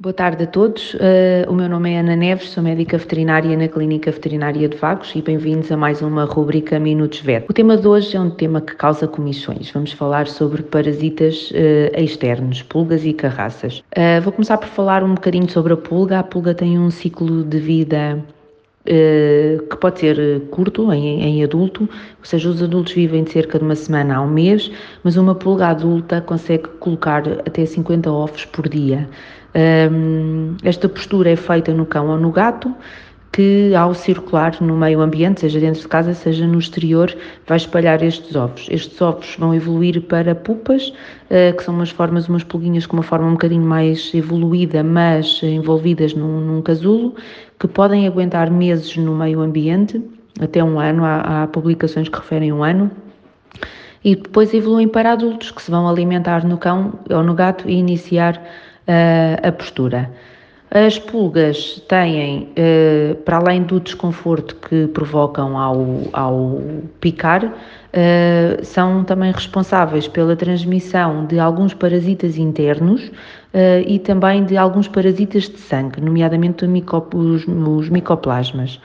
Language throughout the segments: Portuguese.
Boa tarde a todos. Uh, o meu nome é Ana Neves, sou médica veterinária na Clínica Veterinária de Vagos e bem-vindos a mais uma rubrica Minutos Vet. O tema de hoje é um tema que causa comissões. Vamos falar sobre parasitas uh, externos, pulgas e carraças. Uh, vou começar por falar um bocadinho sobre a pulga. A pulga tem um ciclo de vida que pode ser curto em, em, adulto, ou seja, os adultos vivem de cerca de uma semana a um mês, mas uma pulga adulta consegue colocar até 50 ovos por dia. Um, esta postura é feita no cão ou no gato, que ao circular no meio ambiente, seja dentro de casa, seja no exterior, vai espalhar estes ovos. Estes ovos vão evoluir para pupas, uh, que são umas formas, umas pulguinhas com uma forma um bocadinho mais evoluída, mas envolvidas num, num casulo, que podem aguentar meses no meio ambiente, até um ano, há, há publicações que referem um ano, e depois evoluem para adultos, que se vão alimentar no cão ou no gato e iniciar a postura. As pulgas têm, eh, para além do desconforto que provocam ao, ao picar, eh, são também responsáveis pela transmissão de alguns parasitas internos eh, e também de alguns parasitas de sangue, nomeadamente os micoplasmas.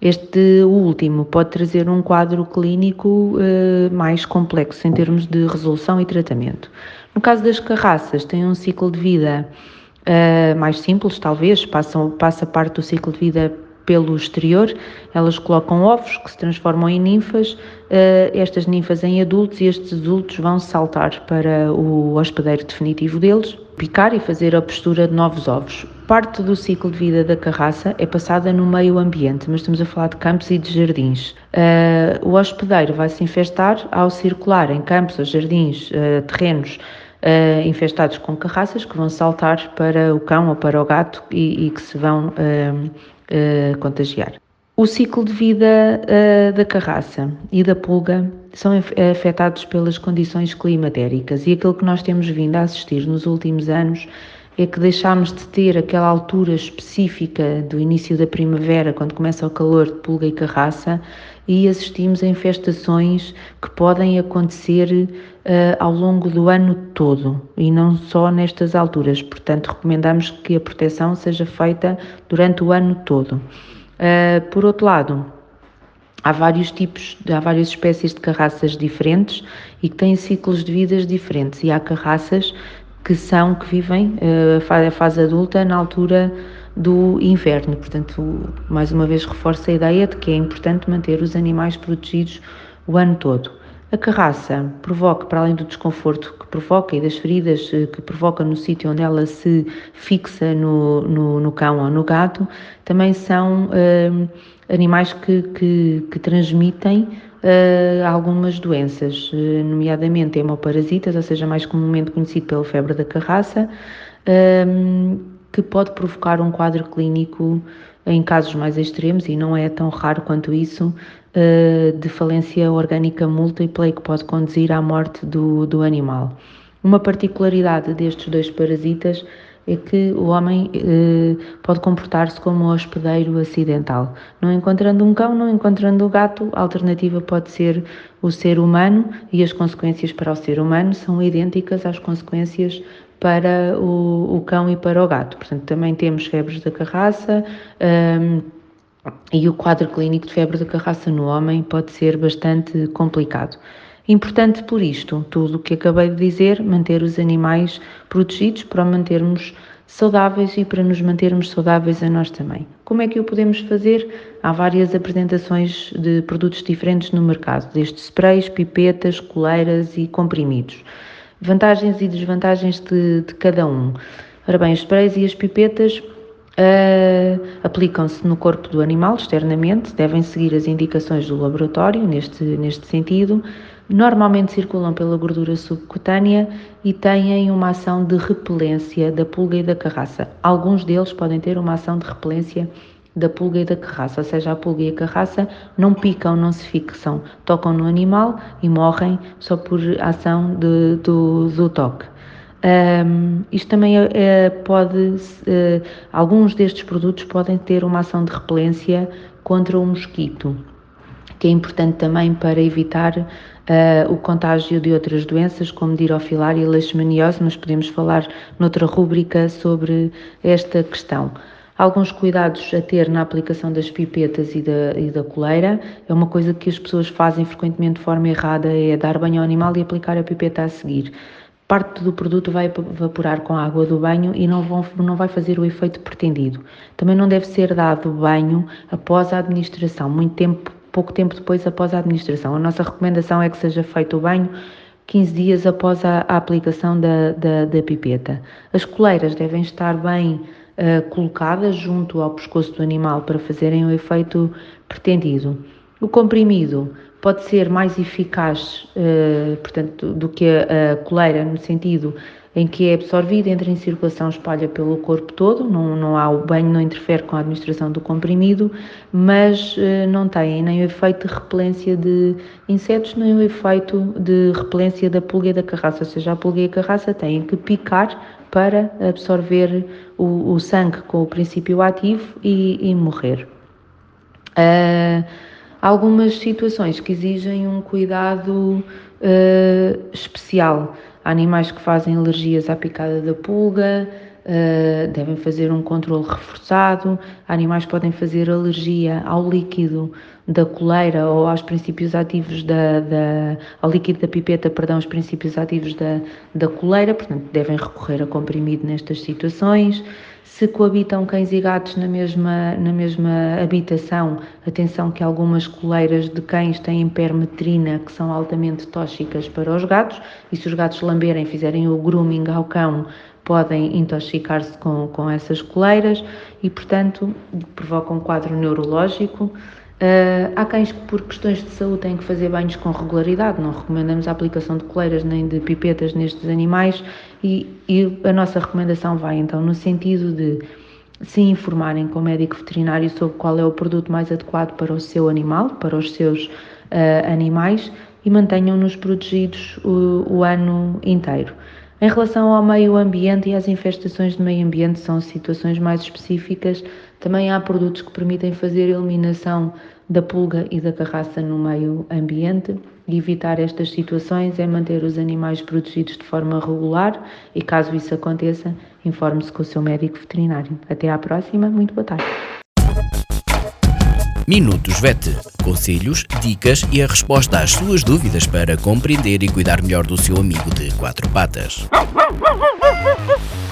Este último pode trazer um quadro clínico mais complexo em termos de resolução e tratamento. No caso das carraças, tem um ciclo de vida uh, mais simples, talvez, passam, passa parte do ciclo de vida pelo exterior, elas colocam ovos que se transformam em ninfas, uh, estas ninfas em adultos e estes adultos vão saltar para o hospedeiro definitivo deles, picar e fazer a postura de novos ovos. Parte do ciclo de vida da carraça é passada no meio ambiente, mas estamos a falar de campos e de jardins. Uh, o hospedeiro vai se infestar ao circular em campos jardins, uh, terrenos uh, infestados com carraças que vão saltar para o cão ou para o gato e, e que se vão uh, uh, contagiar. O ciclo de vida da carraça e da pulga são afetados pelas condições climatéricas e aquilo que nós temos vindo a assistir nos últimos anos é que deixámos de ter aquela altura específica do início da primavera, quando começa o calor de pulga e carraça, e assistimos a infestações que podem acontecer uh, ao longo do ano todo e não só nestas alturas. Portanto, recomendamos que a proteção seja feita durante o ano todo. Uh, por outro lado, há vários tipos, há várias espécies de carraças diferentes e que têm ciclos de vidas diferentes. E há carraças que são, que vivem uh, a fase adulta na altura do inverno. Portanto, mais uma vez reforço a ideia de que é importante manter os animais protegidos o ano todo. A carraça provoca, para além do desconforto que provoca e das feridas eh, que provoca no sítio onde ela se fixa no, no, no cão ou no gato, também são uh, animais que, que, que transmitem uh, algumas doenças, nomeadamente hemoparasitas, ou seja, mais comumente conhecido pela febre da carraça, que pode provocar um quadro clínico em casos mais extremos, e não é tão raro quanto isso, uh, de falência orgânica múltipla e que pode conduzir à morte do, do animal. Uma particularidade destes dois parasitas é que o homem eh, pode comportar-se como um hospedeiro acidental. Não encontrando um cão, não encontrando o gato, a alternativa pode ser o ser humano e as consequências para o ser humano são idênticas às consequências para o, o cão e para o gato. Portanto, também temos febres da carraça. Um, e o quadro clínico de febre da carraça no homem pode ser bastante complicado. Importante por isto, tudo o que acabei de dizer, manter os animais protegidos para mantermos saudáveis e para nos mantermos saudáveis a nós também. Como é que o podemos fazer? Há várias apresentações de produtos diferentes no mercado, desde sprays, pipetas, coleiras e comprimidos. Vantagens e desvantagens de, de cada um. Ora bem, os sprays e as pipetas uh, aplicam-se no corpo do animal externamente, devem seguir as indicações do laboratório neste, neste sentido. Normalmente circulam pela gordura subcutânea e têm uma ação de repelência da pulga e da carraça. Alguns deles podem ter uma ação de repelência da pulga e da carraça, ou seja, a pulga e a carraça não picam, não se fixam, tocam no animal e morrem só por ação de, do, do toque. Um, isto também é, pode, uh, alguns destes produtos podem ter uma ação de repelência contra o mosquito, que é importante também para evitar uh, o contágio de outras doenças, como dirofilária e leishmaniose, mas podemos falar noutra rúbrica sobre esta questão. Alguns cuidados a ter na aplicação das pipetas e da, e da coleira. É uma coisa que as pessoas fazem frequentemente de forma errada, é dar banho ao animal e aplicar a pipeta a seguir parte do produto vai evaporar com a água do banho e não, vão, não vai fazer o efeito pretendido. Também não deve ser dado banho após a administração, muito tempo, pouco tempo depois após a administração. A nossa recomendação é que seja feito o banho 15 dias após a, a aplicação da, da, da, pipeta. As coleiras devem estar bem uh, colocadas junto ao pescoço do animal para fazerem o efeito pretendido. O comprimido pode ser mais eficaz, uh, portanto, do que a, a coleira, no sentido em que é absorvida, entra em circulação, espalha pelo corpo todo, não, não há o banho, não interfere com a administração do comprimido, mas uh, não tem nem o efeito de repelência de insetos, nem o efeito de repelência da pulga e da carraça, ou seja, a pulga e a carraça têm que picar para absorver o, o sangue com o princípio ativo e, e morrer. Uh, algumas situações que exigem um cuidado uh, especial. Animais que fazem alergias à picada da pulga, uh, devem fazer um controle reforçado. Animais podem fazer alergia ao líquido da coleira ou aos princípios ativos da, da ao líquido da pipeta, perdão, os princípios ativos da, da coleira, portanto devem recorrer a comprimido nestas situações. Se coabitam cães e gatos na mesma, na mesma habitação, atenção que algumas coleiras de cães têm permetrina que são altamente tóxicas para os gatos e se os gatos lamberem, fizerem o grooming ao cão, podem intoxicar-se com, com essas coleiras e, portanto, provocam um quadro neurológico. Uh, há cães que, por questões de saúde, têm que fazer banhos com regularidade. Não recomendamos a aplicação de coleiras nem de pipetas nestes animais e, e a nossa recomendação vai então no sentido de se informarem com o médico veterinário sobre qual é o produto mais adequado para o seu animal, para os seus uh, animais e mantenham-nos protegidos o, o ano inteiro. Em relação ao meio ambiente e às infestações de meio ambiente, são situações mais específicas. Também há produtos que permitem fazer eliminação da pulga e da carraça no meio ambiente. E evitar estas situações é manter os animais protegidos de forma regular e, caso isso aconteça, informe-se com o seu médico veterinário. Até à próxima, muito boa tarde. Minutos VET. Conselhos, dicas e a resposta às suas dúvidas para compreender e cuidar melhor do seu amigo de quatro patas.